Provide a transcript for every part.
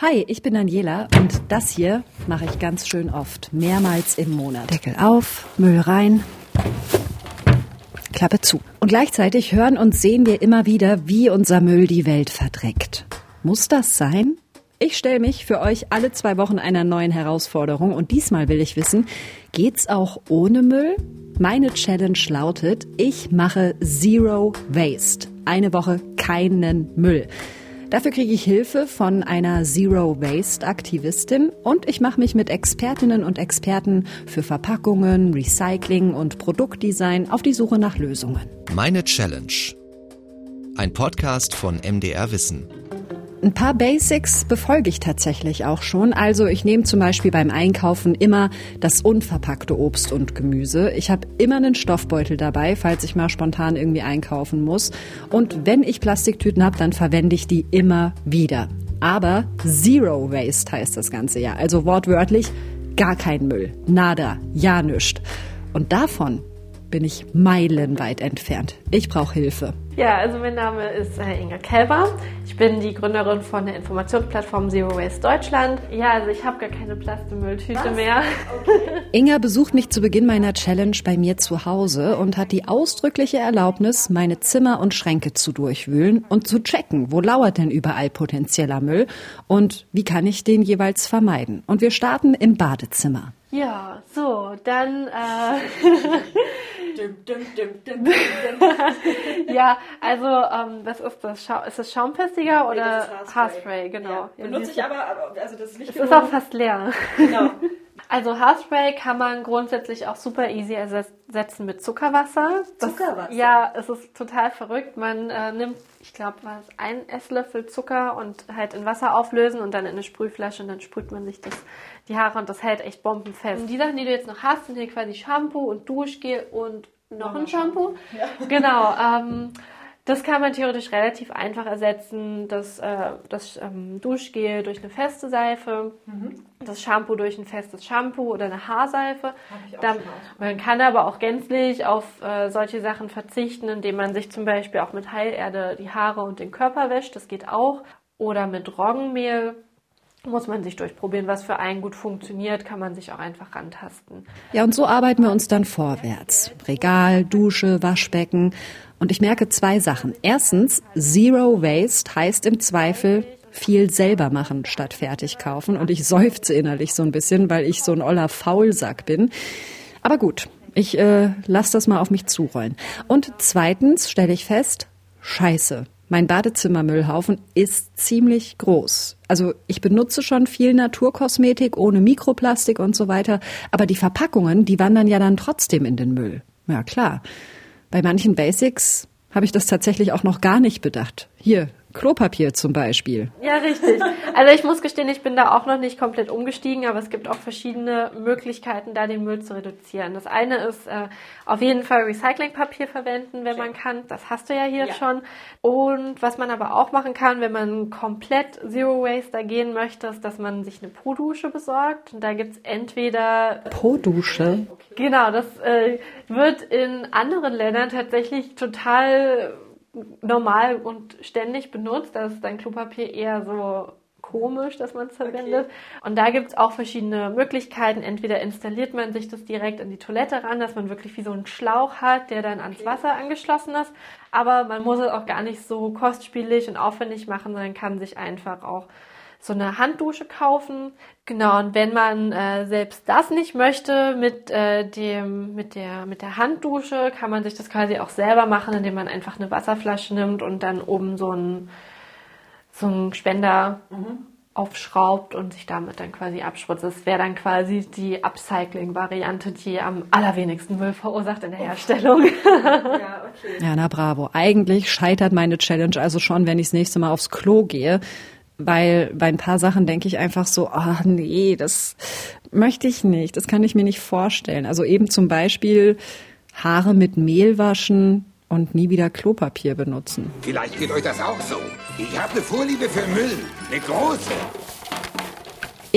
Hi, ich bin Daniela und das hier mache ich ganz schön oft, mehrmals im Monat. Deckel auf, Müll rein, Klappe zu. Und gleichzeitig hören und sehen wir immer wieder, wie unser Müll die Welt verdreckt. Muss das sein? Ich stelle mich für euch alle zwei Wochen einer neuen Herausforderung und diesmal will ich wissen, geht's auch ohne Müll? Meine Challenge lautet, ich mache Zero Waste. Eine Woche keinen Müll. Dafür kriege ich Hilfe von einer Zero Waste Aktivistin und ich mache mich mit Expertinnen und Experten für Verpackungen, Recycling und Produktdesign auf die Suche nach Lösungen. Meine Challenge. Ein Podcast von MDR Wissen. Ein paar Basics befolge ich tatsächlich auch schon. Also ich nehme zum Beispiel beim Einkaufen immer das unverpackte Obst und Gemüse. Ich habe immer einen Stoffbeutel dabei, falls ich mal spontan irgendwie einkaufen muss. Und wenn ich Plastiktüten habe, dann verwende ich die immer wieder. Aber Zero Waste heißt das Ganze ja. Also wortwörtlich gar kein Müll. Nada. Ja nischt. Und davon bin ich meilenweit entfernt. Ich brauche Hilfe. Ja, also mein Name ist äh, Inga Kelber. Ich bin die Gründerin von der Informationsplattform Zero Waste Deutschland. Ja, also ich habe gar keine Plastikmülltüte mehr. Okay. Inga besucht mich zu Beginn meiner Challenge bei mir zu Hause und hat die ausdrückliche Erlaubnis, meine Zimmer und Schränke zu durchwühlen und zu checken, wo lauert denn überall potenzieller Müll und wie kann ich den jeweils vermeiden. Und wir starten im Badezimmer. Ja, so, dann. Äh ja, also ähm, was ist das? Schau ist das Schaumfestiger oder nee, Haarspray? Haarspray? Genau. Ja. Benutze ich aber, also das ist nicht. Es ist auch fast leer. Genau. Also Haarspray kann man grundsätzlich auch super easy ersetzen mit Zuckerwasser. Das, Zuckerwasser? Ja, es ist total verrückt. Man äh, nimmt, ich glaube, was ein Esslöffel Zucker und halt in Wasser auflösen und dann in eine Sprühflasche und dann sprüht man sich das die Haare und das hält echt bombenfest. Und die Sachen, die du jetzt noch hast, sind hier quasi Shampoo und Duschgel und noch ein Shampoo. Ja. Genau. Ähm, das kann man theoretisch relativ einfach ersetzen. Das, äh, das ähm, Duschgel durch eine feste Seife, mhm. Das Shampoo durch ein festes Shampoo oder eine Haarseife. Dann, man kann aber auch gänzlich auf äh, solche Sachen verzichten, indem man sich zum Beispiel auch mit Heilerde die Haare und den Körper wäscht. Das geht auch. Oder mit Roggenmehl muss man sich durchprobieren. Was für einen gut funktioniert, kann man sich auch einfach rantasten. Ja, und so arbeiten wir uns dann vorwärts. Regal, Dusche, Waschbecken. Und ich merke zwei Sachen. Erstens, Zero Waste heißt im Zweifel viel selber machen statt fertig kaufen. Und ich seufze innerlich so ein bisschen, weil ich so ein oller Faulsack bin. Aber gut, ich äh, lasse das mal auf mich zurollen. Und zweitens stelle ich fest, scheiße, mein Badezimmermüllhaufen ist ziemlich groß. Also ich benutze schon viel Naturkosmetik ohne Mikroplastik und so weiter, aber die Verpackungen, die wandern ja dann trotzdem in den Müll. Ja klar. Bei manchen Basics habe ich das tatsächlich auch noch gar nicht bedacht. Hier, Klopapier zum Beispiel. Ja, richtig. Also ich muss gestehen, ich bin da auch noch nicht komplett umgestiegen, aber es gibt auch verschiedene Möglichkeiten, da den Müll zu reduzieren. Das eine ist äh, auf jeden Fall Recyclingpapier verwenden, wenn man kann. Das hast du ja hier ja. schon. Und was man aber auch machen kann, wenn man komplett Zero Waste da gehen möchte, ist, dass man sich eine Po-Dusche besorgt. Und da gibt's entweder... Po-Dusche? Genau, das äh, wird in anderen Ländern tatsächlich total normal und ständig benutzt. Da ist dein Klopapier eher so komisch, dass man es verwendet. Okay. Und da gibt es auch verschiedene Möglichkeiten. Entweder installiert man sich das direkt an die Toilette ran, dass man wirklich wie so einen Schlauch hat, der dann ans Wasser angeschlossen ist. Aber man muss es auch gar nicht so kostspielig und aufwendig machen, sondern kann sich einfach auch so eine Handdusche kaufen. Genau, und wenn man äh, selbst das nicht möchte mit äh, dem mit der mit der Handdusche, kann man sich das quasi auch selber machen, indem man einfach eine Wasserflasche nimmt und dann oben so ein so ein Spender mhm. aufschraubt und sich damit dann quasi abspritzt. Das wäre dann quasi die Upcycling-Variante, die am allerwenigsten Müll verursacht in der Herstellung. ja, okay. ja, na bravo. Eigentlich scheitert meine Challenge also schon, wenn ich das nächste Mal aufs Klo gehe weil bei ein paar Sachen denke ich einfach so, ah oh, nee, das möchte ich nicht, das kann ich mir nicht vorstellen. Also eben zum Beispiel Haare mit Mehl waschen und nie wieder Klopapier benutzen. Vielleicht geht euch das auch so. Ich habe eine Vorliebe für Müll, eine große.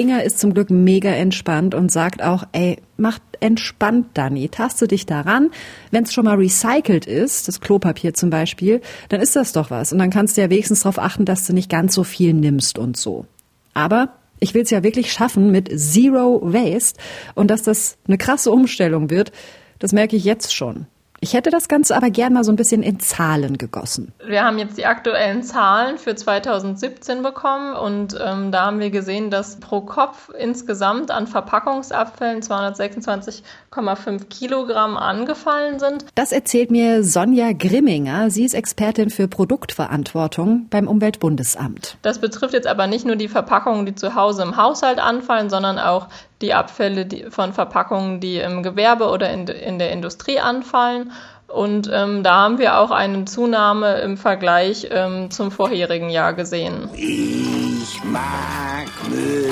Inga ist zum Glück mega entspannt und sagt auch, ey, mach entspannt, Dani, taste dich daran. Wenn es schon mal recycelt ist, das Klopapier zum Beispiel, dann ist das doch was. Und dann kannst du ja wenigstens darauf achten, dass du nicht ganz so viel nimmst und so. Aber ich will es ja wirklich schaffen mit Zero Waste und dass das eine krasse Umstellung wird, das merke ich jetzt schon. Ich hätte das Ganze aber gern mal so ein bisschen in Zahlen gegossen. Wir haben jetzt die aktuellen Zahlen für 2017 bekommen und ähm, da haben wir gesehen, dass pro Kopf insgesamt an Verpackungsabfällen 226,5 Kilogramm angefallen sind. Das erzählt mir Sonja Grimminger. Sie ist Expertin für Produktverantwortung beim Umweltbundesamt. Das betrifft jetzt aber nicht nur die Verpackungen, die zu Hause im Haushalt anfallen, sondern auch die Abfälle von Verpackungen, die im Gewerbe oder in, in der Industrie anfallen. Und ähm, da haben wir auch eine Zunahme im Vergleich ähm, zum vorherigen Jahr gesehen. Ich mag Müll.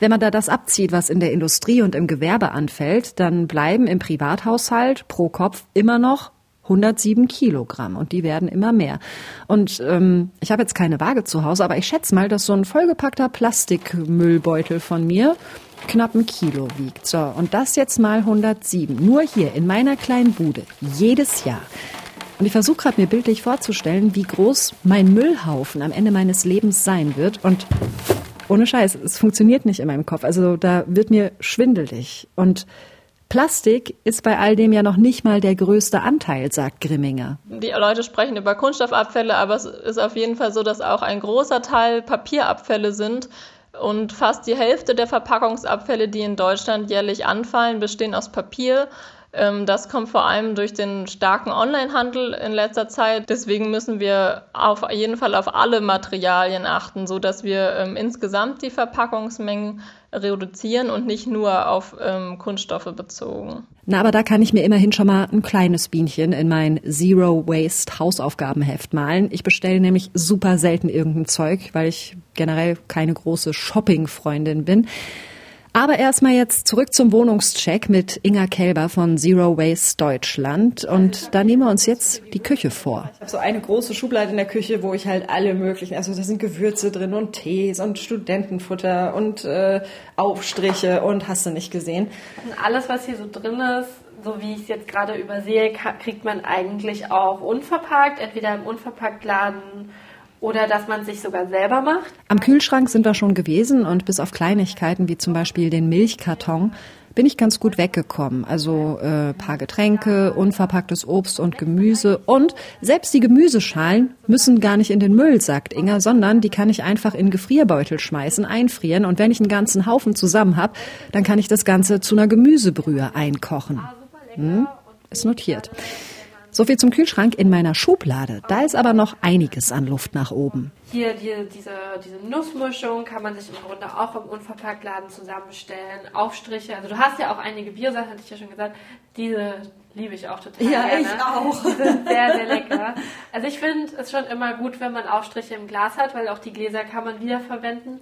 Wenn man da das abzieht, was in der Industrie und im Gewerbe anfällt, dann bleiben im Privathaushalt pro Kopf immer noch 107 Kilogramm und die werden immer mehr. Und ähm, ich habe jetzt keine Waage zu Hause, aber ich schätze mal, dass so ein vollgepackter Plastikmüllbeutel von mir knapp ein Kilo wiegt. So, und das jetzt mal 107. Nur hier in meiner kleinen Bude. Jedes Jahr. Und ich versuche gerade mir bildlich vorzustellen, wie groß mein Müllhaufen am Ende meines Lebens sein wird. Und ohne Scheiß, es funktioniert nicht in meinem Kopf. Also da wird mir schwindelig. Und Plastik ist bei all dem ja noch nicht mal der größte Anteil, sagt Grimminger. Die Leute sprechen über Kunststoffabfälle, aber es ist auf jeden Fall so, dass auch ein großer Teil Papierabfälle sind. Und fast die Hälfte der Verpackungsabfälle, die in Deutschland jährlich anfallen, bestehen aus Papier. Ähm, das kommt vor allem durch den starken Onlinehandel in letzter Zeit. Deswegen müssen wir auf jeden Fall auf alle Materialien achten, so dass wir ähm, insgesamt die Verpackungsmengen reduzieren und nicht nur auf ähm, Kunststoffe bezogen. Na, aber da kann ich mir immerhin schon mal ein kleines Bienchen in mein Zero Waste Hausaufgabenheft malen. Ich bestelle nämlich super selten irgendein Zeug, weil ich generell keine große Shopping-Freundin bin. Aber erstmal jetzt zurück zum Wohnungscheck mit Inga Kelber von Zero Waste Deutschland. Und da nehmen wir uns jetzt die Küche vor. Ich habe so eine große Schublade in der Küche, wo ich halt alle möglichen, also da sind Gewürze drin und Tees und Studentenfutter und äh, Aufstriche und hast du nicht gesehen. Und alles, was hier so drin ist, so wie ich es jetzt gerade übersehe, kriegt man eigentlich auch unverpackt, entweder im Unverpacktladen oder dass man sich sogar selber macht. Am Kühlschrank sind wir schon gewesen und bis auf Kleinigkeiten wie zum Beispiel den Milchkarton bin ich ganz gut weggekommen. Also äh, paar Getränke, unverpacktes Obst und Gemüse und selbst die Gemüseschalen müssen gar nicht in den Müll, sagt Inga, sondern die kann ich einfach in Gefrierbeutel schmeißen, einfrieren und wenn ich einen ganzen Haufen zusammen habe, dann kann ich das Ganze zu einer Gemüsebrühe einkochen. Hm? Ist notiert. So viel zum Kühlschrank in meiner Schublade. Da ist aber noch einiges an Luft nach oben. Hier die, diese, diese Nussmischung kann man sich im Grunde auch im Unverpacktladen zusammenstellen. Aufstriche, also du hast ja auch einige Biosachen, hatte ich ja schon gesagt. Diese liebe ich auch total ja, gerne. ich auch. Die sind sehr, sehr lecker. Also ich finde es schon immer gut, wenn man Aufstriche im Glas hat, weil auch die Gläser kann man wiederverwenden.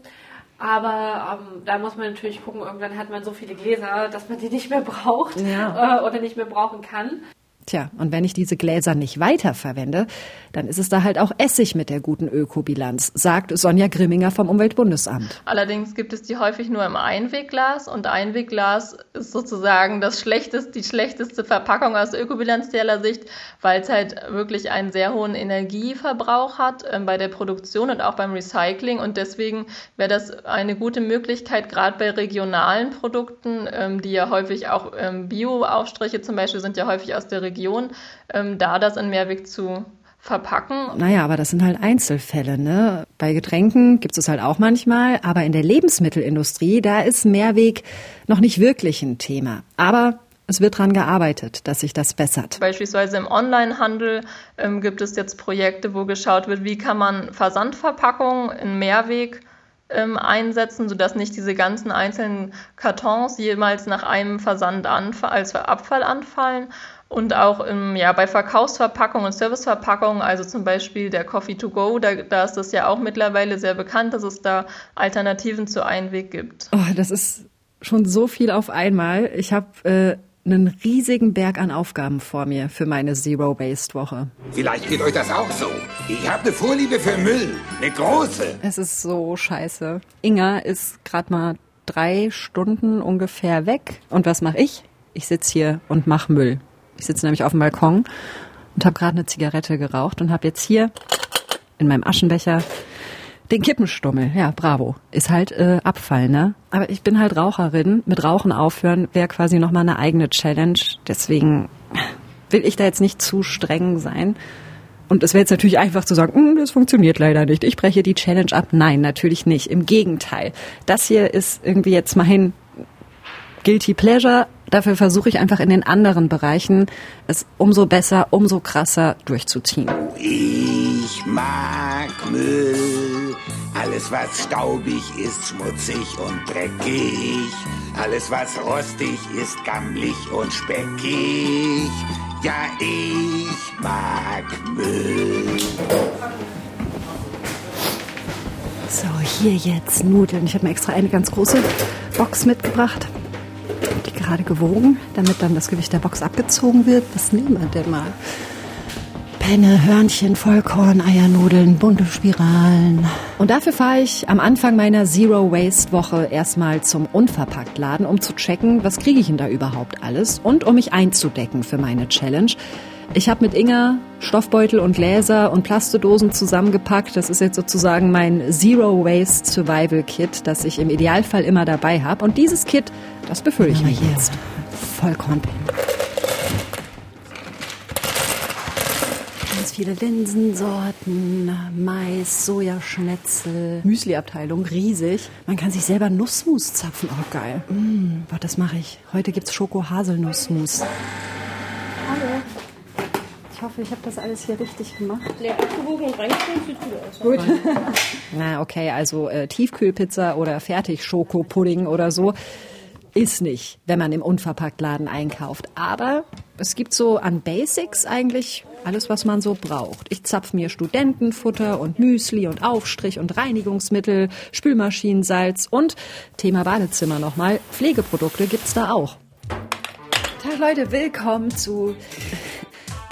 Aber ähm, da muss man natürlich gucken, irgendwann hat man so viele Gläser, dass man die nicht mehr braucht ja. äh, oder nicht mehr brauchen kann. Tja, und wenn ich diese Gläser nicht weiterverwende, dann ist es da halt auch Essig mit der guten Ökobilanz, sagt Sonja Grimminger vom Umweltbundesamt. Allerdings gibt es die häufig nur im Einwegglas und Einwegglas ist sozusagen das schlechteste, die schlechteste Verpackung aus ökobilanzieller Sicht, weil es halt wirklich einen sehr hohen Energieverbrauch hat äh, bei der Produktion und auch beim Recycling und deswegen wäre das eine gute Möglichkeit, gerade bei regionalen Produkten, ähm, die ja häufig auch ähm, Bio-Aufstriche zum Beispiel sind ja häufig aus der Region, Region, ähm, da das in Mehrweg zu verpacken. Naja, aber das sind halt Einzelfälle. Ne? Bei Getränken gibt es halt auch manchmal, aber in der Lebensmittelindustrie, da ist Mehrweg noch nicht wirklich ein Thema. Aber es wird daran gearbeitet, dass sich das bessert. Beispielsweise im Onlinehandel ähm, gibt es jetzt Projekte, wo geschaut wird, wie kann man Versandverpackungen in Mehrweg ähm, einsetzen, sodass nicht diese ganzen einzelnen Kartons jemals nach einem Versand als Abfall anfallen und auch im, ja, bei Verkaufsverpackungen und Serviceverpackungen, also zum Beispiel der Coffee to go, da, da ist das ja auch mittlerweile sehr bekannt, dass es da Alternativen zu Einweg gibt. Oh, das ist schon so viel auf einmal. Ich habe äh, einen riesigen Berg an Aufgaben vor mir für meine Zero-Waste-Woche. Vielleicht geht euch das auch so. Ich habe eine Vorliebe für Müll. Eine große. Es ist so scheiße. Inga ist gerade mal drei Stunden ungefähr weg. Und was mache ich? Ich sitze hier und mache Müll. Ich sitze nämlich auf dem Balkon und habe gerade eine Zigarette geraucht und habe jetzt hier in meinem Aschenbecher Den Kippenstummel, ja, bravo. Ist halt äh, Abfall, ne? Aber ich bin halt Raucherin. Mit Rauchen aufhören wäre quasi nochmal eine eigene Challenge. Deswegen will ich da jetzt nicht zu streng sein. Und es wäre jetzt natürlich einfach zu sagen, "Mm, das funktioniert leider nicht. Ich breche die Challenge ab. Nein, natürlich nicht. Im Gegenteil. Das hier ist irgendwie jetzt mein Guilty Pleasure. Dafür versuche ich einfach in den anderen Bereichen es umso besser, umso krasser durchzuziehen. Ich mag Müll. Alles, was staubig ist, schmutzig und dreckig. Alles, was rostig ist, gammelig und speckig. Ja, ich mag Müll. So, hier jetzt Nudeln. Ich habe mir extra eine ganz große Box mitgebracht. Die gerade gewogen, damit dann das Gewicht der Box abgezogen wird. Was nehmen wir denn mal? Penne, Hörnchen, Vollkorn, Eiernudeln, bunte Spiralen. Und dafür fahre ich am Anfang meiner Zero Waste Woche erstmal zum Unverpacktladen, um zu checken, was kriege ich denn da überhaupt alles und um mich einzudecken für meine Challenge. Ich habe mit Inga Stoffbeutel und Gläser und Plastedosen zusammengepackt. Das ist jetzt sozusagen mein Zero Waste Survival Kit, das ich im Idealfall immer dabei habe. Und dieses Kit, das befülle ich mir jetzt. Vollkornpenne. Ganz viele Linsensorten, Mais, Sojaschnetzel, Müsliabteilung, riesig. Man kann sich selber Nussmus zapfen, auch geil. Mm, boah, das mache ich. Heute gibt's Schoko-Haselnussmus. Ich hoffe, ich habe das alles hier richtig gemacht. Leer abgewogen und reingestellt, sieht gut aus. Gut. Na, okay, also äh, Tiefkühlpizza oder Fertig-Schokopudding oder so ist nicht, wenn man im Unverpacktladen einkauft. Aber es gibt so an Basics eigentlich alles, was man so braucht. Ich zapf mir Studentenfutter und Müsli und Aufstrich und Reinigungsmittel, Spülmaschinensalz und Thema Badezimmer nochmal. Pflegeprodukte gibt's da auch. Tag Leute, willkommen zu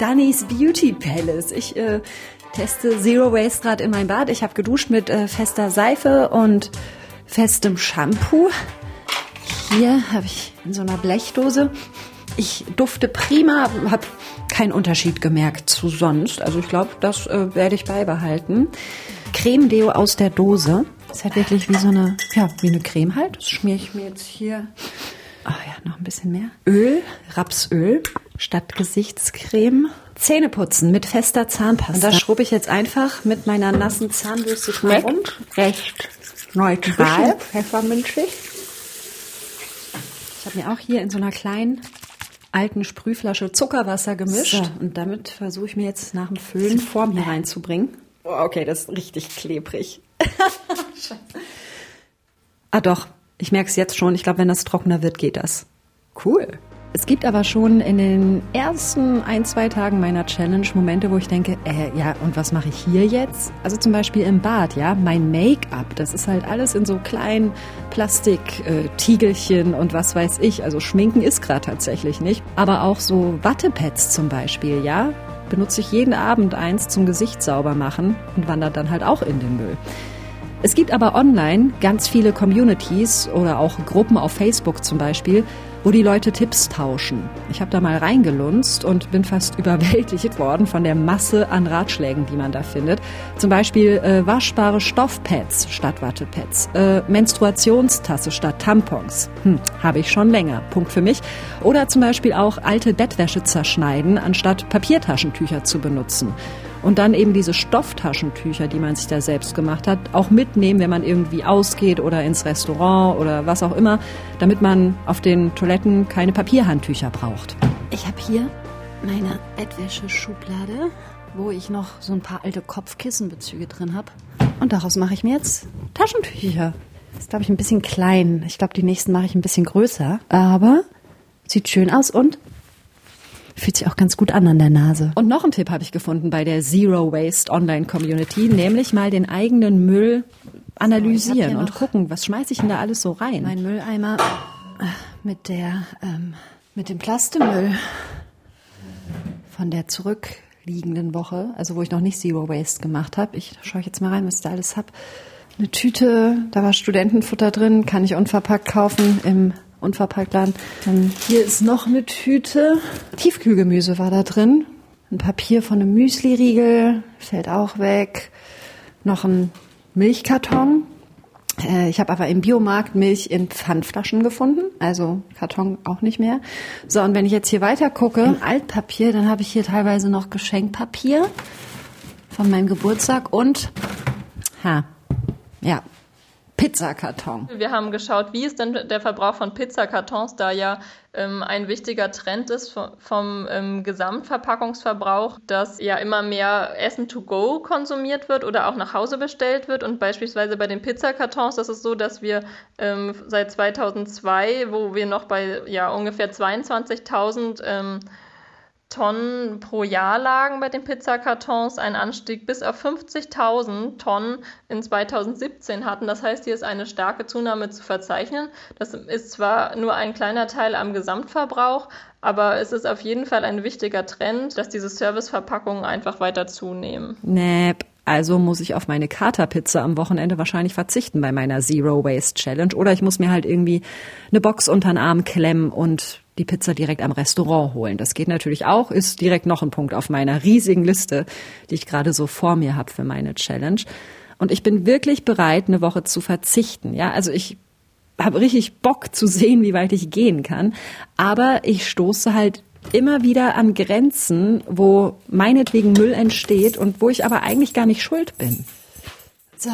Dannys Beauty Palace. Ich äh, teste Zero Waste gerade in mein Bad. Ich habe geduscht mit äh, fester Seife und festem Shampoo. Hier habe ich in so einer Blechdose. Ich dufte prima, habe keinen Unterschied gemerkt zu sonst. Also ich glaube, das äh, werde ich beibehalten. Creme-Deo aus der Dose. Ist halt wirklich wie so eine, ja, wie eine Creme halt. Das schmiere ich mir jetzt hier. Ah ja, noch ein bisschen mehr. Öl, Rapsöl statt Gesichtscreme. Zähne putzen mit fester Zahnpasta. Und das schrubbe ich jetzt einfach mit meiner nassen Zahnbürste dran rum. Recht neutral. Pfefferminzig. Ich habe mir auch hier in so einer kleinen alten Sprühflasche Zuckerwasser gemischt. So. Und damit versuche ich mir jetzt nach dem Füllen Form hier reinzubringen. Oh, okay, das ist richtig klebrig. Ah doch, ich merke es jetzt schon. Ich glaube, wenn das trockener wird, geht das. Cool. Es gibt aber schon in den ersten ein, zwei Tagen meiner Challenge Momente, wo ich denke, äh, ja, und was mache ich hier jetzt? Also zum Beispiel im Bad, ja, mein Make-up, das ist halt alles in so kleinen Plastik-Tiegelchen und was weiß ich. Also Schminken ist gerade tatsächlich nicht. Aber auch so Wattepads zum Beispiel, ja, benutze ich jeden Abend eins zum Gesicht sauber machen und wandert dann halt auch in den Müll. Es gibt aber online ganz viele Communities oder auch Gruppen auf Facebook zum Beispiel, wo die Leute Tipps tauschen. Ich habe da mal reingelunzt und bin fast überwältigt worden von der Masse an Ratschlägen, die man da findet. Zum Beispiel äh, waschbare Stoffpads statt Wattepads, äh, Menstruationstasse statt Tampons. Hm, habe ich schon länger. Punkt für mich. Oder zum Beispiel auch alte Bettwäsche zerschneiden, anstatt Papiertaschentücher zu benutzen. Und dann eben diese Stofftaschentücher, die man sich da selbst gemacht hat, auch mitnehmen, wenn man irgendwie ausgeht oder ins Restaurant oder was auch immer, damit man auf den Toiletten keine Papierhandtücher braucht. Ich habe hier meine Bettwäscheschublade, wo ich noch so ein paar alte Kopfkissenbezüge drin habe. Und daraus mache ich mir jetzt Taschentücher. Das ist, glaube ich, ein bisschen klein. Ich glaube, die nächsten mache ich ein bisschen größer. Aber sieht schön aus und Fühlt sich auch ganz gut an an der Nase. Und noch einen Tipp habe ich gefunden bei der Zero Waste Online Community, nämlich mal den eigenen Müll analysieren hier und gucken, was schmeiße ich denn da alles so rein? Mein Mülleimer äh, mit der, ähm, mit dem Plastemüll von der zurückliegenden Woche, also wo ich noch nicht Zero Waste gemacht habe. Ich schaue jetzt mal rein, was ich da alles habe. Eine Tüte, da war Studentenfutter drin, kann ich unverpackt kaufen im Unverpacktladen. Dann hier ist noch eine Tüte. Tiefkühlgemüse war da drin. Ein Papier von einem Müsli-Riegel, fällt auch weg. Noch ein Milchkarton. Äh, Ich habe aber im Biomarkt Milch in Pfandflaschen gefunden, also Karton auch nicht mehr. So, und wenn ich jetzt hier weiter gucke, im Altpapier, dann habe ich hier teilweise noch Geschenkpapier von meinem Geburtstag und, ha, ja, Pizzakarton. Wir haben geschaut, wie ist denn der Verbrauch von Pizzakartons, da ja ähm, ein wichtiger Trend ist vom, ähm, Gesamtverpackungsverbrauch, dass ja immer mehr Essen to go konsumiert wird oder auch nach Hause bestellt wird. Und beispielsweise bei den Pizzakartons, das ist so, dass wir ähm, seit 2002, wo wir noch bei ja ungefähr 22.000 ähm, Tonnen pro Jahr lagen bei den Pizzakartons, ein Anstieg bis auf 50.000 Tonnen in 2017 hatten. Das heißt, hier ist eine starke Zunahme zu verzeichnen. Das ist zwar nur ein kleiner Teil am Gesamtverbrauch, aber es ist auf jeden Fall ein wichtiger Trend, dass diese Serviceverpackungen einfach weiter zunehmen. Nee, also muss ich auf meine Katerpizza am Wochenende wahrscheinlich verzichten bei meiner Zero Waste Challenge. Oder ich muss mir halt irgendwie eine Box unter den Arm klemmen und die Pizza direkt am Restaurant holen. Das geht natürlich auch, ist direkt noch ein Punkt auf meiner riesigen Liste, die ich gerade so vor mir habe für meine Challenge. Und ich bin wirklich bereit, eine Woche zu verzichten. Ja, also ich habe richtig Bock zu sehen, wie weit ich gehen kann. Aber ich stoße halt immer wieder an Grenzen, wo meinetwegen Müll entsteht und wo ich aber eigentlich gar nicht schuld bin. So,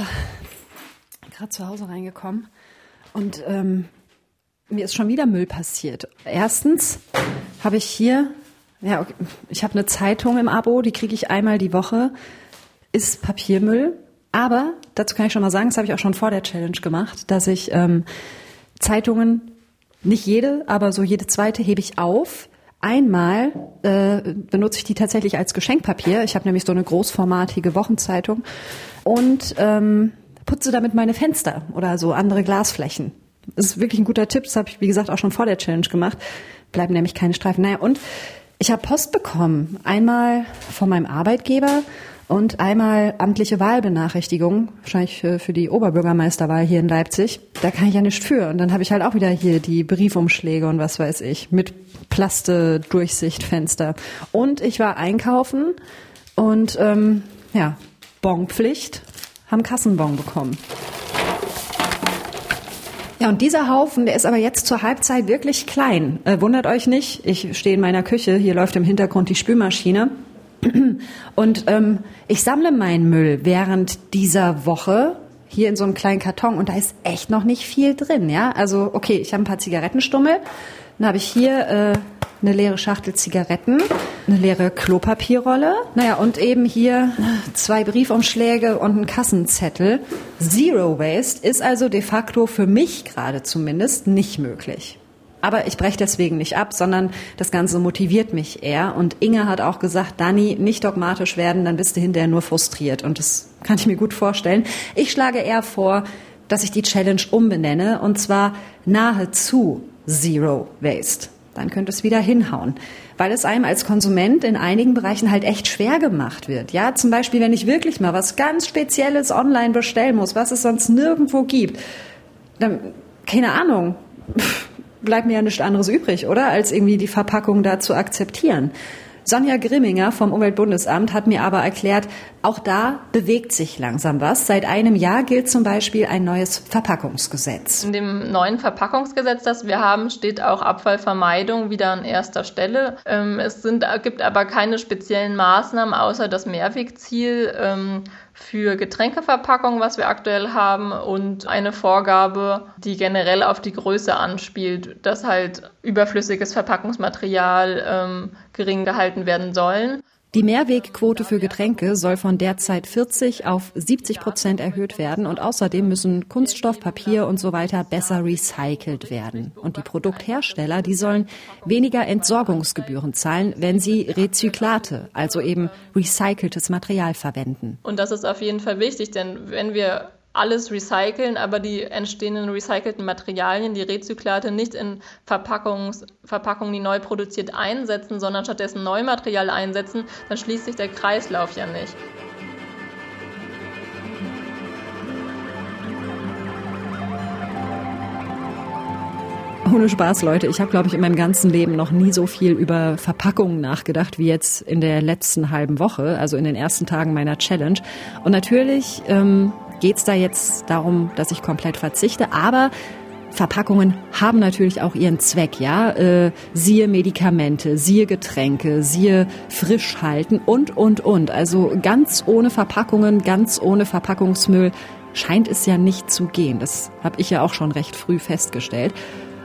gerade zu Hause reingekommen und ähm, mir ist schon wieder Müll passiert. Erstens habe ich hier, ja, okay, ich habe eine Zeitung im Abo, die kriege ich einmal die Woche, ist Papiermüll. Aber dazu kann ich schon mal sagen, das habe ich auch schon vor der Challenge gemacht, dass ich ähm, Zeitungen, nicht jede, aber so jede zweite hebe ich auf. Einmal äh, benutze ich die tatsächlich als Geschenkpapier. Ich habe nämlich so eine großformatige Wochenzeitung und ähm, putze damit meine Fenster oder so andere Glasflächen. Das ist wirklich ein guter Tipp. Das habe ich, wie gesagt, auch schon vor der Challenge gemacht. Bleiben nämlich keine Streifen. Naja, und ich habe Post bekommen. Einmal von meinem Arbeitgeber und einmal amtliche Wahlbenachrichtigung, wahrscheinlich für, für die Oberbürgermeisterwahl hier in Leipzig. Da kann ich ja nicht für. Und dann habe ich halt auch wieder hier die Briefumschläge und was weiß ich mit Plaste-Durchsichtfenster. Und ich war einkaufen und ähm, ja, Bonpflicht, haben Kassenbon bekommen. Ja, und dieser Haufen, der ist aber jetzt zur Halbzeit wirklich klein. Äh, wundert euch nicht, ich stehe in meiner Küche, hier läuft im Hintergrund die Spülmaschine. Und ähm, ich sammle meinen Müll während dieser Woche hier in so einem kleinen Karton und da ist echt noch nicht viel drin, ja. Also okay, ich habe ein paar Zigarettenstummel, dann habe ich hier äh, eine leere Schachtel Zigaretten, eine leere Klopapierrolle, naja und eben hier zwei Briefumschläge und einen Kassenzettel. Zero Waste ist also de facto für mich gerade zumindest nicht möglich. Aber ich breche deswegen nicht ab, sondern das Ganze motiviert mich eher. Und Inge hat auch gesagt, Dani, nicht dogmatisch werden, dann bist du hinterher nur frustriert. Und das kann ich mir gut vorstellen. Ich schlage eher vor, dass ich die Challenge umbenenne und zwar nahezu Zero Waste. Dann könnte es wieder hinhauen. Weil es einem als Konsument in einigen Bereichen halt echt schwer gemacht wird. Ja, zum Beispiel, wenn ich wirklich mal was ganz Spezielles online bestellen muss, was es sonst nirgendwo gibt, dann, keine Ahnung, bleibt mir ja nichts anderes übrig, oder? Als irgendwie die Verpackung da zu akzeptieren. Sonja Grimminger vom Umweltbundesamt hat mir aber erklärt, auch da bewegt sich langsam was. Seit einem Jahr gilt zum Beispiel ein neues Verpackungsgesetz. In dem neuen Verpackungsgesetz, das wir haben, steht auch Abfallvermeidung wieder an erster Stelle. Ähm, es sind, gibt aber keine speziellen Maßnahmen außer das Mehrwegziel ähm, für Getränkeverpackungen, was wir aktuell haben, und eine Vorgabe, die generell auf die Größe anspielt, dass halt überflüssiges Verpackungsmaterial ähm, gering gehalten werden sollen. Die Mehrwegquote für Getränke soll von derzeit 40 auf 70 Prozent erhöht werden und außerdem müssen Kunststoff, Papier und so weiter besser recycelt werden. Und die Produkthersteller, die sollen weniger Entsorgungsgebühren zahlen, wenn sie Rezyklate, also eben recyceltes Material verwenden. Und das ist auf jeden Fall wichtig, denn wenn wir alles recyceln, aber die entstehenden recycelten Materialien, die Rezyklate, nicht in Verpackungs, Verpackungen, die neu produziert einsetzen, sondern stattdessen Neumaterial einsetzen, dann schließt sich der Kreislauf ja nicht. Ohne Spaß, Leute. Ich habe, glaube ich, in meinem ganzen Leben noch nie so viel über Verpackungen nachgedacht wie jetzt in der letzten halben Woche, also in den ersten Tagen meiner Challenge. Und natürlich ähm, geht es da jetzt darum, dass ich komplett verzichte, aber Verpackungen haben natürlich auch ihren Zweck, ja. Äh, siehe Medikamente, siehe Getränke, siehe Frischhalten und, und, und. Also ganz ohne Verpackungen, ganz ohne Verpackungsmüll scheint es ja nicht zu gehen. Das habe ich ja auch schon recht früh festgestellt.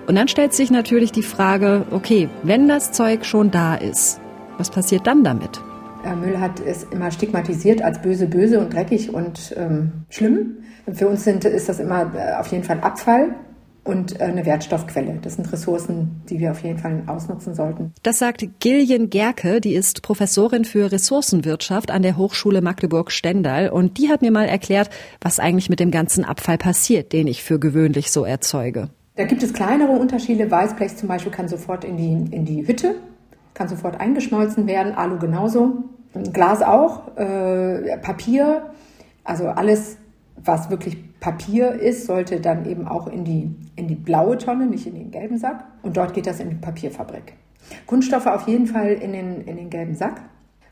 Und dann stellt sich natürlich die Frage, okay, wenn das Zeug schon da ist, was passiert dann damit? Äh, Müll hat es immer stigmatisiert als böse, böse und dreckig und ähm, schlimm. Für uns sind, ist das immer äh, auf jeden Fall Abfall und äh, eine Wertstoffquelle. Das sind Ressourcen, die wir auf jeden Fall ausnutzen sollten. Das sagt Gillian Gerke, die ist Professorin für Ressourcenwirtschaft an der Hochschule Magdeburg-Stendal und die hat mir mal erklärt, was eigentlich mit dem ganzen Abfall passiert, den ich für gewöhnlich so erzeuge. Da gibt es kleinere Unterschiede. Weißblech zum Beispiel kann sofort in die, in die Hütte, kann sofort eingeschmolzen werden, Alu genauso, Glas auch, äh, Papier, also alles, was wirklich Papier ist, sollte dann eben auch in die, in die blaue Tonne, nicht in den gelben Sack. Und dort geht das in die Papierfabrik. Kunststoffe auf jeden Fall in den, in den gelben Sack.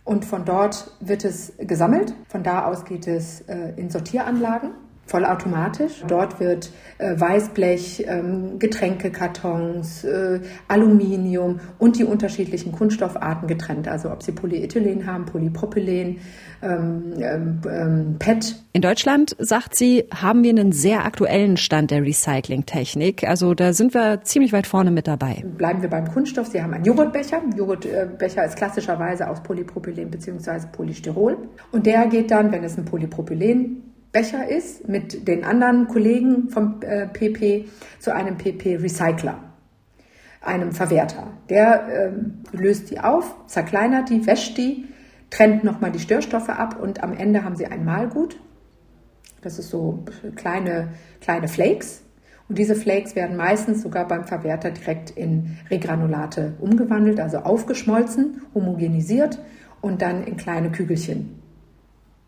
Und von dort wird es gesammelt. Von da aus geht es äh, in Sortieranlagen vollautomatisch. Dort wird äh, Weißblech, ähm, Getränkekartons, äh, Aluminium und die unterschiedlichen Kunststoffarten getrennt. Also ob sie Polyethylen haben, Polypropylen, ähm, ähm, ähm, PET. In Deutschland, sagt sie, haben wir einen sehr aktuellen Stand der Recyclingtechnik. Also da sind wir ziemlich weit vorne mit dabei. Bleiben wir beim Kunststoff. Sie haben einen Joghurtbecher. Joghurtbecher ist klassischerweise aus Polypropylen bzw. Polystyrol. Und der geht dann, wenn es ein Polypropylen Becher ist mit den anderen Kollegen vom PP äh, zu einem PP-Recycler, einem Verwerter. Der ähm, löst die auf, zerkleinert die, wäscht die, trennt nochmal die Störstoffe ab und am Ende haben sie ein Mahlgut. Das ist so kleine, kleine Flakes. Und diese Flakes werden meistens sogar beim Verwerter direkt in Regranulate umgewandelt, also aufgeschmolzen, homogenisiert und dann in kleine Kügelchen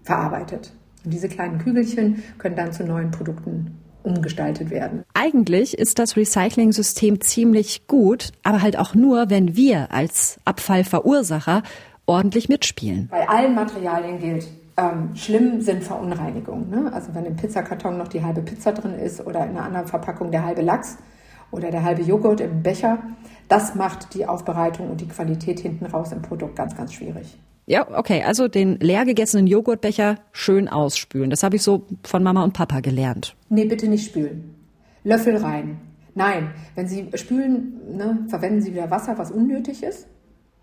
verarbeitet. Und diese kleinen Kügelchen können dann zu neuen Produkten umgestaltet werden. Eigentlich ist das Recycling-System ziemlich gut, aber halt auch nur, wenn wir als Abfallverursacher ordentlich mitspielen. Bei allen Materialien gilt, ähm, schlimm sind Verunreinigungen. Ne? Also wenn im Pizzakarton noch die halbe Pizza drin ist oder in einer anderen Verpackung der halbe Lachs oder der halbe Joghurt im Becher, das macht die Aufbereitung und die Qualität hinten raus im Produkt ganz, ganz schwierig. Ja, okay, also den leer gegessenen Joghurtbecher schön ausspülen. Das habe ich so von Mama und Papa gelernt. Nee, bitte nicht spülen. Löffel rein. Nein, wenn Sie spülen, ne, verwenden Sie wieder Wasser, was unnötig ist.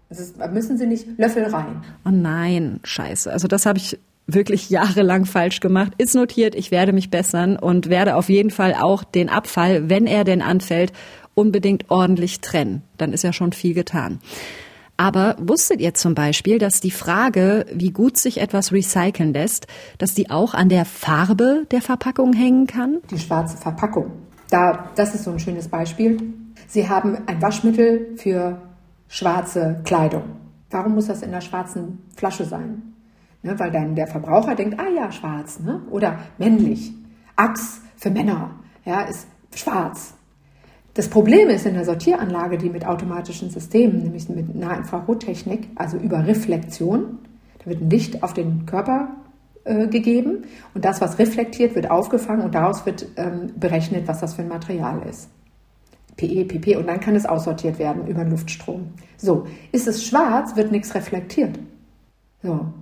Das ist, müssen Sie nicht Löffel rein. Oh nein, scheiße. Also das habe ich wirklich jahrelang falsch gemacht. Ist notiert, ich werde mich bessern und werde auf jeden Fall auch den Abfall, wenn er denn anfällt, unbedingt ordentlich trennen. Dann ist ja schon viel getan. Aber wusstet ihr zum Beispiel, dass die Frage, wie gut sich etwas recyceln lässt, dass die auch an der Farbe der Verpackung hängen kann? Die schwarze Verpackung. Da, das ist so ein schönes Beispiel. Sie haben ein Waschmittel für schwarze Kleidung. Warum muss das in der schwarzen Flasche sein? Ne, weil dann der Verbraucher denkt, ah ja, schwarz, ne? oder männlich. Axe für Männer, ja, ist schwarz. Das Problem ist in der Sortieranlage, die mit automatischen Systemen, nämlich mit Nahinfrarottechnik, also über Reflexion, da wird ein Licht auf den Körper äh, gegeben und das, was reflektiert, wird aufgefangen und daraus wird ähm, berechnet, was das für ein Material ist. PE, PP und dann kann es aussortiert werden über den Luftstrom. So, ist es schwarz, wird nichts reflektiert. So,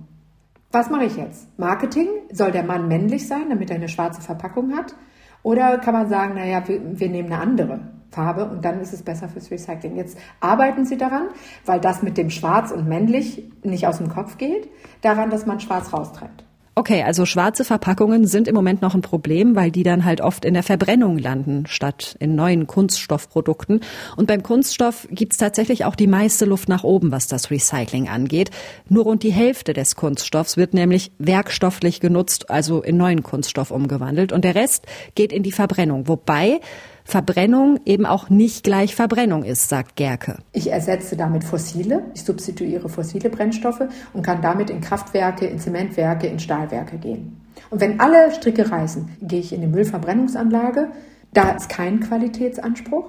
was mache ich jetzt? Marketing? Soll der Mann männlich sein, damit er eine schwarze Verpackung hat? Oder kann man sagen, naja, wir, wir nehmen eine andere? Farbe und dann ist es besser fürs Recycling. Jetzt arbeiten sie daran, weil das mit dem Schwarz und männlich nicht aus dem Kopf geht, daran, dass man Schwarz raustrennt. Okay, also schwarze Verpackungen sind im Moment noch ein Problem, weil die dann halt oft in der Verbrennung landen, statt in neuen Kunststoffprodukten. Und beim Kunststoff gibt's tatsächlich auch die meiste Luft nach oben, was das Recycling angeht. Nur rund die Hälfte des Kunststoffs wird nämlich werkstofflich genutzt, also in neuen Kunststoff umgewandelt. Und der Rest geht in die Verbrennung. Wobei Verbrennung eben auch nicht gleich Verbrennung ist, sagt Gerke. Ich ersetze damit fossile, ich substituiere fossile Brennstoffe und kann damit in Kraftwerke, in Zementwerke, in Stahlwerke gehen. Und wenn alle Stricke reißen, gehe ich in die Müllverbrennungsanlage. Da ist kein Qualitätsanspruch.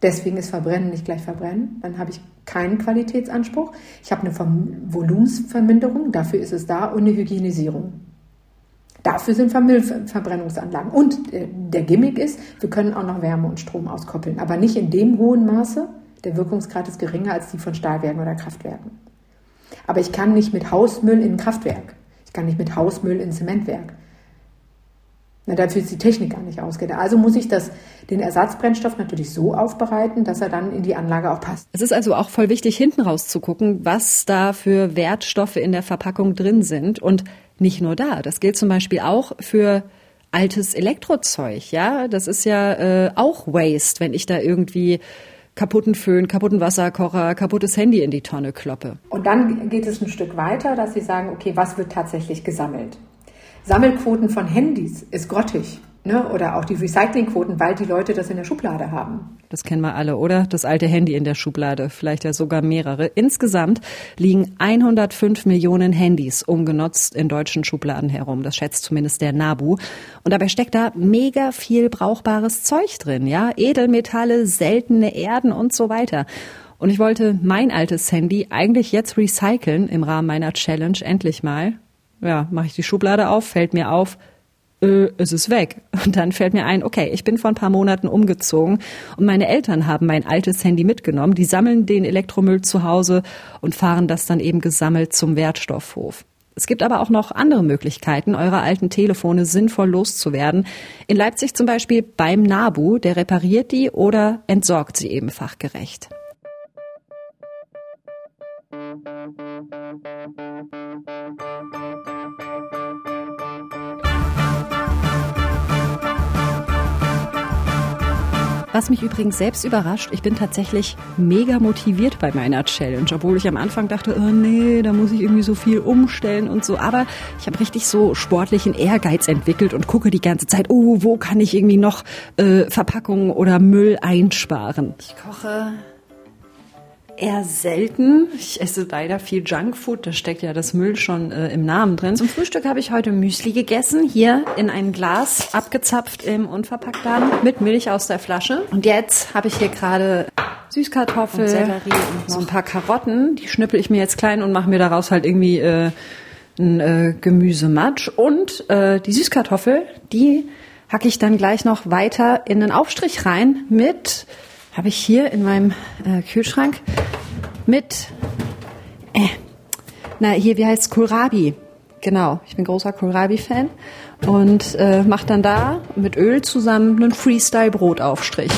Deswegen ist Verbrennen nicht gleich Verbrennen. Dann habe ich keinen Qualitätsanspruch. Ich habe eine Volumensverminderung, dafür ist es da, und eine Hygienisierung. Dafür sind Müllverbrennungsanlagen. Und äh, der Gimmick ist, wir können auch noch Wärme und Strom auskoppeln, aber nicht in dem hohen Maße. Der Wirkungsgrad ist geringer als die von Stahlwerken oder Kraftwerken. Aber ich kann nicht mit Hausmüll in ein Kraftwerk. Ich kann nicht mit Hausmüll in ein Zementwerk. Na, dafür ist die Technik gar nicht ausgedacht. Also muss ich das, den Ersatzbrennstoff natürlich so aufbereiten, dass er dann in die Anlage auch passt. Es ist also auch voll wichtig, hinten rauszugucken, was da für Wertstoffe in der Verpackung drin sind. Und nicht nur da. Das gilt zum Beispiel auch für altes Elektrozeug. Ja, das ist ja äh, auch Waste, wenn ich da irgendwie kaputten Föhn, kaputten Wasserkocher, kaputtes Handy in die Tonne kloppe. Und dann geht es ein Stück weiter, dass Sie sagen, okay, was wird tatsächlich gesammelt? Sammelquoten von Handys ist grottig. Ne? Oder auch die Recyclingquoten, weil die Leute das in der Schublade haben. Das kennen wir alle, oder? Das alte Handy in der Schublade, vielleicht ja sogar mehrere. Insgesamt liegen 105 Millionen Handys ungenutzt in deutschen Schubladen herum. Das schätzt zumindest der NABU. Und dabei steckt da mega viel brauchbares Zeug drin, ja? Edelmetalle, seltene Erden und so weiter. Und ich wollte mein altes Handy eigentlich jetzt recyceln im Rahmen meiner Challenge endlich mal ja, mache ich die Schublade auf, fällt mir auf, äh, es ist weg. Und dann fällt mir ein, okay, ich bin vor ein paar Monaten umgezogen und meine Eltern haben mein altes Handy mitgenommen. Die sammeln den Elektromüll zu Hause und fahren das dann eben gesammelt zum Wertstoffhof. Es gibt aber auch noch andere Möglichkeiten, eure alten Telefone sinnvoll loszuwerden. In Leipzig zum Beispiel beim NABU, der repariert die oder entsorgt sie eben fachgerecht. Was mich übrigens selbst überrascht, ich bin tatsächlich mega motiviert bei meiner Challenge, obwohl ich am Anfang dachte, oh nee, da muss ich irgendwie so viel umstellen und so. Aber ich habe richtig so sportlichen Ehrgeiz entwickelt und gucke die ganze Zeit, oh, wo kann ich irgendwie noch äh, Verpackungen oder Müll einsparen. Ich koche eher selten. Ich esse leider viel Junkfood, da steckt ja das Müll schon äh, im Namen drin. Zum Frühstück habe ich heute Müsli gegessen, hier in ein Glas, abgezapft im Unverpacktladen, mit Milch aus der Flasche. Und jetzt habe ich hier gerade Süßkartoffel, und Sellerie und so ein paar Karotten. Die schnippel ich mir jetzt klein und mache mir daraus halt irgendwie äh, ein äh, Gemüsematsch. Und äh, die Süßkartoffel, die hacke ich dann gleich noch weiter in einen Aufstrich rein mit habe ich hier in meinem äh, Kühlschrank mit, äh, na hier, wie heißt Kohlrabi? Genau, ich bin großer Kohlrabi-Fan und äh, mache dann da mit Öl zusammen einen Freestyle-Brotaufstrich.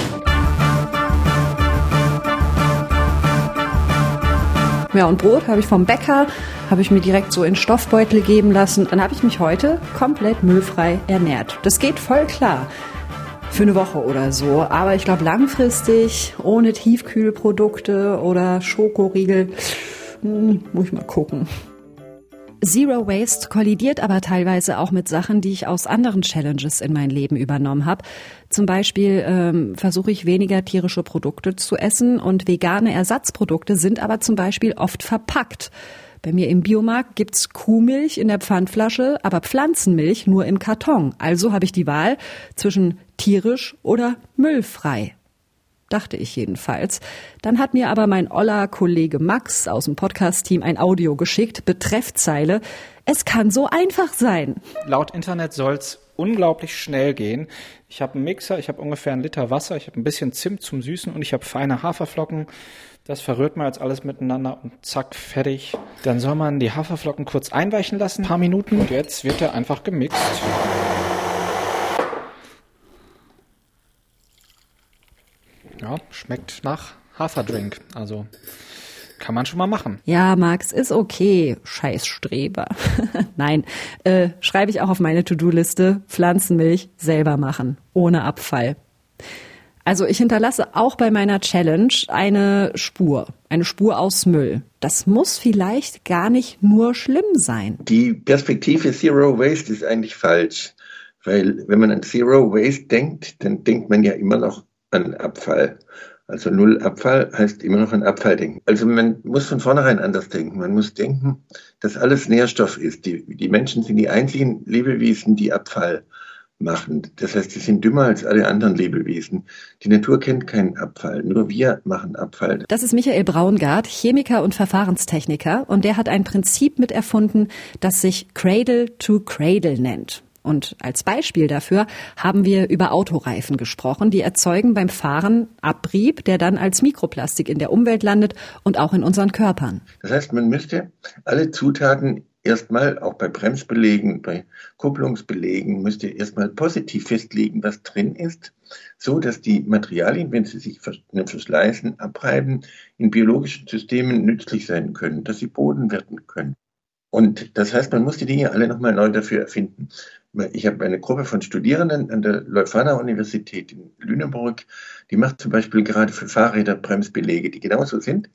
Ja, und Brot habe ich vom Bäcker, habe ich mir direkt so in Stoffbeutel geben lassen. Dann habe ich mich heute komplett müllfrei ernährt. Das geht voll klar für eine Woche oder so. Aber ich glaube langfristig ohne Tiefkühlprodukte oder Schokoriegel hm, muss ich mal gucken. Zero Waste kollidiert aber teilweise auch mit Sachen, die ich aus anderen Challenges in mein Leben übernommen habe. Zum Beispiel ähm, versuche ich weniger tierische Produkte zu essen und vegane Ersatzprodukte sind aber zum Beispiel oft verpackt. Bei mir im Biomarkt gibt's Kuhmilch in der Pfandflasche, aber Pflanzenmilch nur im Karton. Also habe ich die Wahl zwischen tierisch oder müllfrei. Dachte ich jedenfalls. Dann hat mir aber mein Oller Kollege Max aus dem Podcast-Team ein Audio geschickt, Betreffzeile. Es kann so einfach sein. Laut Internet soll's unglaublich schnell gehen. Ich habe einen Mixer, ich habe ungefähr einen Liter Wasser, ich habe ein bisschen Zimt zum Süßen und ich habe feine Haferflocken. Das verrührt man jetzt alles miteinander und zack, fertig. Dann soll man die Haferflocken kurz einweichen lassen, ein paar Minuten. Und jetzt wird er einfach gemixt. Ja, schmeckt nach Haferdrink. Also kann man schon mal machen. Ja, Max, ist okay. Scheißstreber. Nein, äh, schreibe ich auch auf meine To-Do-Liste. Pflanzenmilch selber machen. Ohne Abfall. Also ich hinterlasse auch bei meiner Challenge eine Spur, eine Spur aus Müll. Das muss vielleicht gar nicht nur schlimm sein. Die Perspektive Zero Waste ist eigentlich falsch, weil wenn man an Zero Waste denkt, dann denkt man ja immer noch an Abfall. Also Null Abfall heißt immer noch an Abfall denken. Also man muss von vornherein anders denken. Man muss denken, dass alles Nährstoff ist. Die, die Menschen sind die einzigen Lebewesen, die Abfall machen. Das heißt, sie sind dümmer als alle anderen Lebewesen. Die Natur kennt keinen Abfall, nur wir machen Abfall. Das ist Michael Braungart, Chemiker und Verfahrenstechniker, und der hat ein Prinzip miterfunden, das sich Cradle to Cradle nennt. Und als Beispiel dafür haben wir über Autoreifen gesprochen. Die erzeugen beim Fahren Abrieb, der dann als Mikroplastik in der Umwelt landet und auch in unseren Körpern. Das heißt, man müsste alle Zutaten erstmal auch bei Bremsbelegen, bei Kupplungsbelegen müsste erstmal positiv festlegen, was drin ist, so dass die Materialien, wenn sie sich verschleißen, abreiben, in biologischen Systemen nützlich sein können, dass sie Boden werden können. Und das heißt, man muss die Dinge alle nochmal neu dafür erfinden. Ich habe eine Gruppe von Studierenden an der Leuphana-Universität in Lüneburg, die macht zum Beispiel gerade für Fahrräder Bremsbelege, die genauso sind,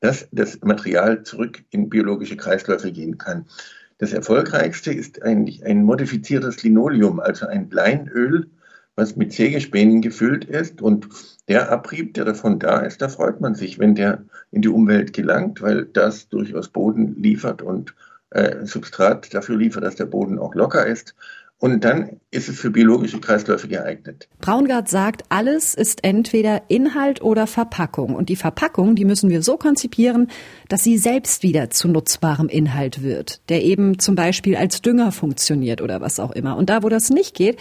dass das Material zurück in biologische Kreisläufe gehen kann. Das erfolgreichste ist eigentlich ein modifiziertes Linoleum, also ein Leinöl, was mit Sägespänen gefüllt ist und der Abrieb, der davon da ist, da freut man sich, wenn der in die Umwelt gelangt, weil das durchaus Boden liefert und äh, Substrat dafür liefert, dass der Boden auch locker ist. Und dann ist es für biologische Kreisläufe geeignet. Braungart sagt, alles ist entweder Inhalt oder Verpackung. Und die Verpackung, die müssen wir so konzipieren, dass sie selbst wieder zu nutzbarem Inhalt wird, der eben zum Beispiel als Dünger funktioniert oder was auch immer. Und da, wo das nicht geht,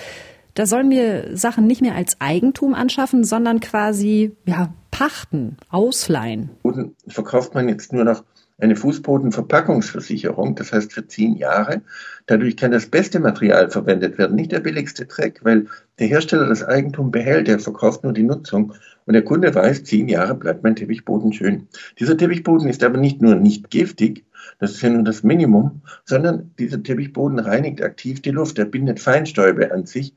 da sollen wir Sachen nicht mehr als Eigentum anschaffen, sondern quasi, ja, pachten, ausleihen. Boden verkauft man jetzt nur noch eine Fußbodenverpackungsversicherung, das heißt für zehn Jahre. Dadurch kann das beste Material verwendet werden, nicht der billigste Dreck, weil der Hersteller das Eigentum behält, der verkauft nur die Nutzung und der Kunde weiß, zehn Jahre bleibt mein Teppichboden schön. Dieser Teppichboden ist aber nicht nur nicht giftig, das ist ja nur das Minimum, sondern dieser Teppichboden reinigt aktiv die Luft, er bindet Feinstäube an sich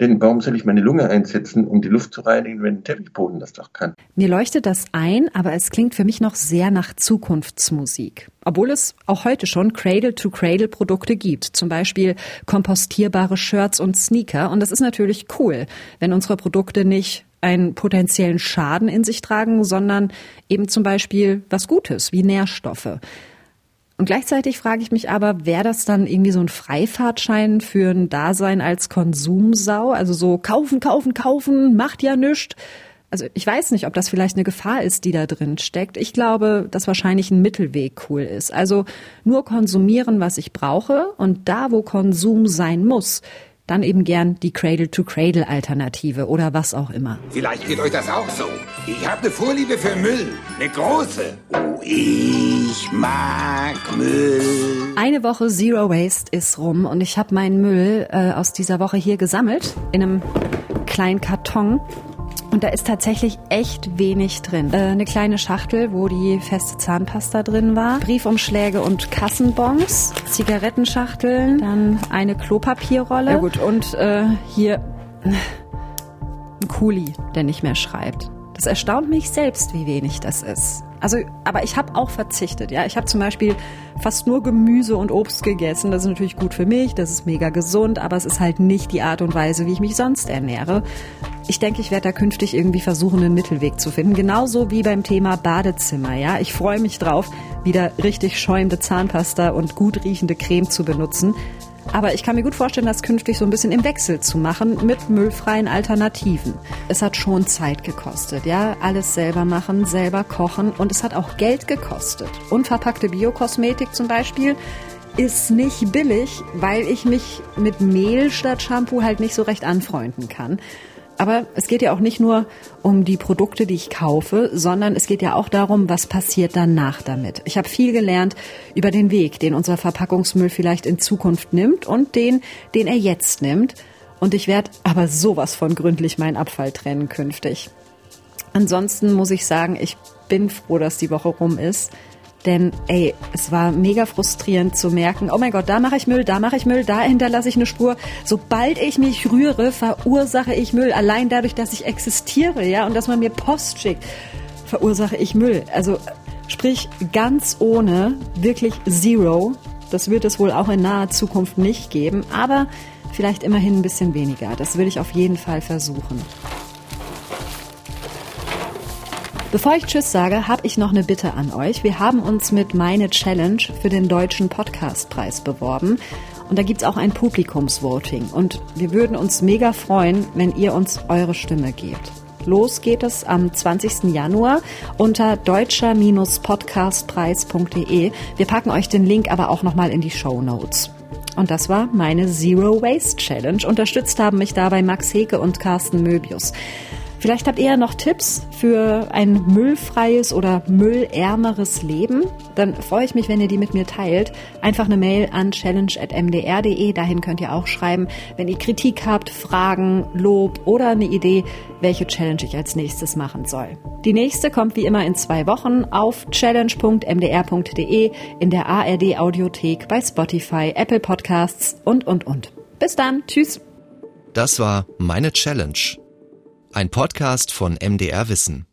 denn warum soll ich meine Lunge einsetzen, um die Luft zu reinigen, wenn ein Teppichboden das doch kann? Mir leuchtet das ein, aber es klingt für mich noch sehr nach Zukunftsmusik. Obwohl es auch heute schon Cradle-to-Cradle-Produkte gibt. Zum Beispiel kompostierbare Shirts und Sneaker. Und das ist natürlich cool, wenn unsere Produkte nicht einen potenziellen Schaden in sich tragen, sondern eben zum Beispiel was Gutes wie Nährstoffe. Und gleichzeitig frage ich mich aber, wäre das dann irgendwie so ein Freifahrtschein für ein Dasein als Konsumsau? Also so kaufen, kaufen, kaufen, macht ja nichts. Also ich weiß nicht, ob das vielleicht eine Gefahr ist, die da drin steckt. Ich glaube, dass wahrscheinlich ein Mittelweg cool ist. Also nur konsumieren, was ich brauche und da, wo Konsum sein muss, dann eben gern die Cradle-to-Cradle-Alternative oder was auch immer. Vielleicht geht euch das auch so. Ich habe eine Vorliebe für Müll. Eine große. Oh, ich mag Müll. Eine Woche Zero Waste ist rum und ich habe meinen Müll äh, aus dieser Woche hier gesammelt in einem kleinen Karton und da ist tatsächlich echt wenig drin. Äh, eine kleine Schachtel, wo die feste Zahnpasta drin war, Briefumschläge und Kassenbons, Zigarettenschachteln, dann eine Klopapierrolle. Ja gut, und äh, hier ein Kuli, der nicht mehr schreibt. Das erstaunt mich selbst, wie wenig das ist. Also, aber ich habe auch verzichtet. Ja, ich habe zum Beispiel fast nur Gemüse und Obst gegessen. Das ist natürlich gut für mich, das ist mega gesund, aber es ist halt nicht die Art und Weise, wie ich mich sonst ernähre. Ich denke, ich werde da künftig irgendwie versuchen, einen Mittelweg zu finden. Genauso wie beim Thema Badezimmer. Ja, ich freue mich drauf, wieder richtig schäumende Zahnpasta und gut riechende Creme zu benutzen. Aber ich kann mir gut vorstellen, das künftig so ein bisschen im Wechsel zu machen mit müllfreien Alternativen. Es hat schon Zeit gekostet, ja, alles selber machen, selber kochen und es hat auch Geld gekostet. Unverpackte Biokosmetik zum Beispiel ist nicht billig, weil ich mich mit Mehl statt Shampoo halt nicht so recht anfreunden kann. Aber es geht ja auch nicht nur um die Produkte, die ich kaufe, sondern es geht ja auch darum, was passiert danach damit. Ich habe viel gelernt über den Weg, den unser Verpackungsmüll vielleicht in Zukunft nimmt und den, den er jetzt nimmt. Und ich werde aber sowas von gründlich meinen Abfall trennen künftig. Ansonsten muss ich sagen, ich bin froh, dass die Woche rum ist. Denn ey, es war mega frustrierend zu merken, oh mein Gott, da mache ich Müll, da mache ich Müll, da hinterlasse ich eine Spur. Sobald ich mich rühre, verursache ich Müll. Allein dadurch, dass ich existiere, ja, und dass man mir Post schickt, verursache ich Müll. Also sprich, ganz ohne, wirklich zero. Das wird es wohl auch in naher Zukunft nicht geben, aber vielleicht immerhin ein bisschen weniger. Das will ich auf jeden Fall versuchen. Bevor ich Tschüss sage, habe ich noch eine Bitte an euch. Wir haben uns mit Meine Challenge für den Deutschen Podcastpreis beworben. Und da gibt's auch ein Publikumsvoting. Und wir würden uns mega freuen, wenn ihr uns eure Stimme gebt. Los geht es am 20. Januar unter deutscher-podcastpreis.de. Wir packen euch den Link aber auch nochmal in die Show Notes. Und das war meine Zero Waste Challenge. Unterstützt haben mich dabei Max Heke und Carsten Möbius. Vielleicht habt ihr ja noch Tipps für ein müllfreies oder müllärmeres Leben. Dann freue ich mich, wenn ihr die mit mir teilt. Einfach eine Mail an challenge.mdr.de. Dahin könnt ihr auch schreiben, wenn ihr Kritik habt, Fragen, Lob oder eine Idee, welche Challenge ich als nächstes machen soll. Die nächste kommt wie immer in zwei Wochen auf challenge.mdr.de, in der ARD Audiothek, bei Spotify, Apple Podcasts und, und, und. Bis dann. Tschüss. Das war meine Challenge ein Podcast von MDR Wissen.